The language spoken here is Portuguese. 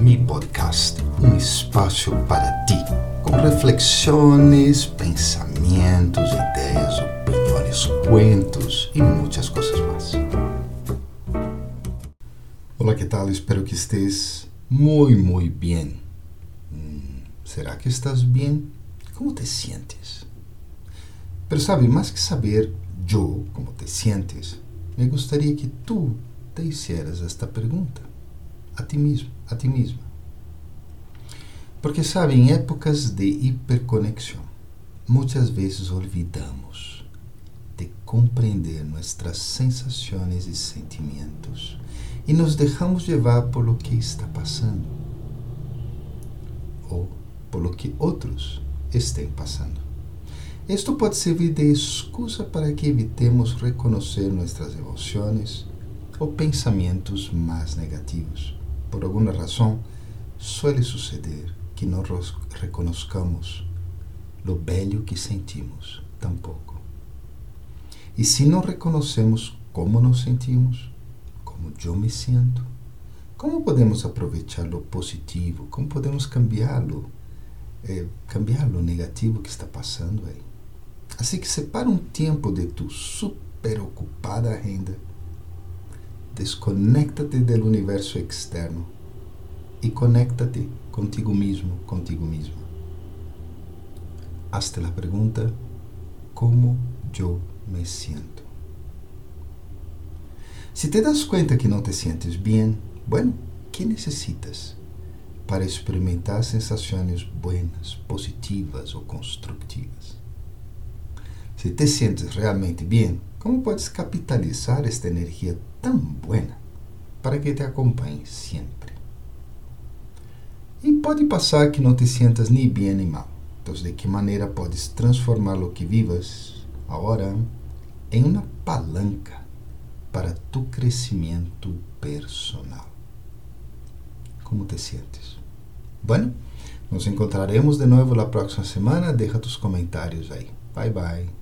Mi Podcast, um espaço para ti, com reflexões, pensamentos, ideias, opiniões, cuentos e muitas coisas mais. Olá, que tal? Espero que estés muito, muito bem. Hum, será que estás bem? Como te sientes? Pero sabe, mais que saber eu como te sientes, me gostaria que tu te hicieras esta pergunta a ti mesmo, a ti mesma. Porque sabe, em épocas de hiperconexão, muitas vezes olvidamos de compreender nossas sensações e sentimentos e nos deixamos levar por lo que está passando ou por lo que outros estão passando. Isto pode servir de excusa para que evitemos reconhecer nossas emoções ou pensamentos mais negativos. Por alguma razão, suele suceder que não reconozcamos lo bello que sentimos tampouco. E se não reconhecemos como nos sentimos, como eu me sinto, como podemos aproveitar lo positivo, como podemos cambiá-lo, eh, cambiar lo negativo que está passando aí. Assim que separa um tempo de tu super ocupada agenda, desconecta-te do universo externo e conecta-te contigo mesmo, contigo mesma. Hazte a pergunta: como eu me sinto? Se te das conta que não te sientes bem, bueno, que necessitas para experimentar sensações buenas, positivas ou construtivas? Se te sientes realmente bem, como podes capitalizar esta energia tão buena para que te acompanhe sempre? E pode passar que não te sientas nem bem nem mal. Então, de que maneira podes transformar o que vivas agora em uma palanca para tu crescimento personal? Como te sientes? Bueno, nos encontraremos de novo na próxima semana. Deja tus comentários aí. Bye bye.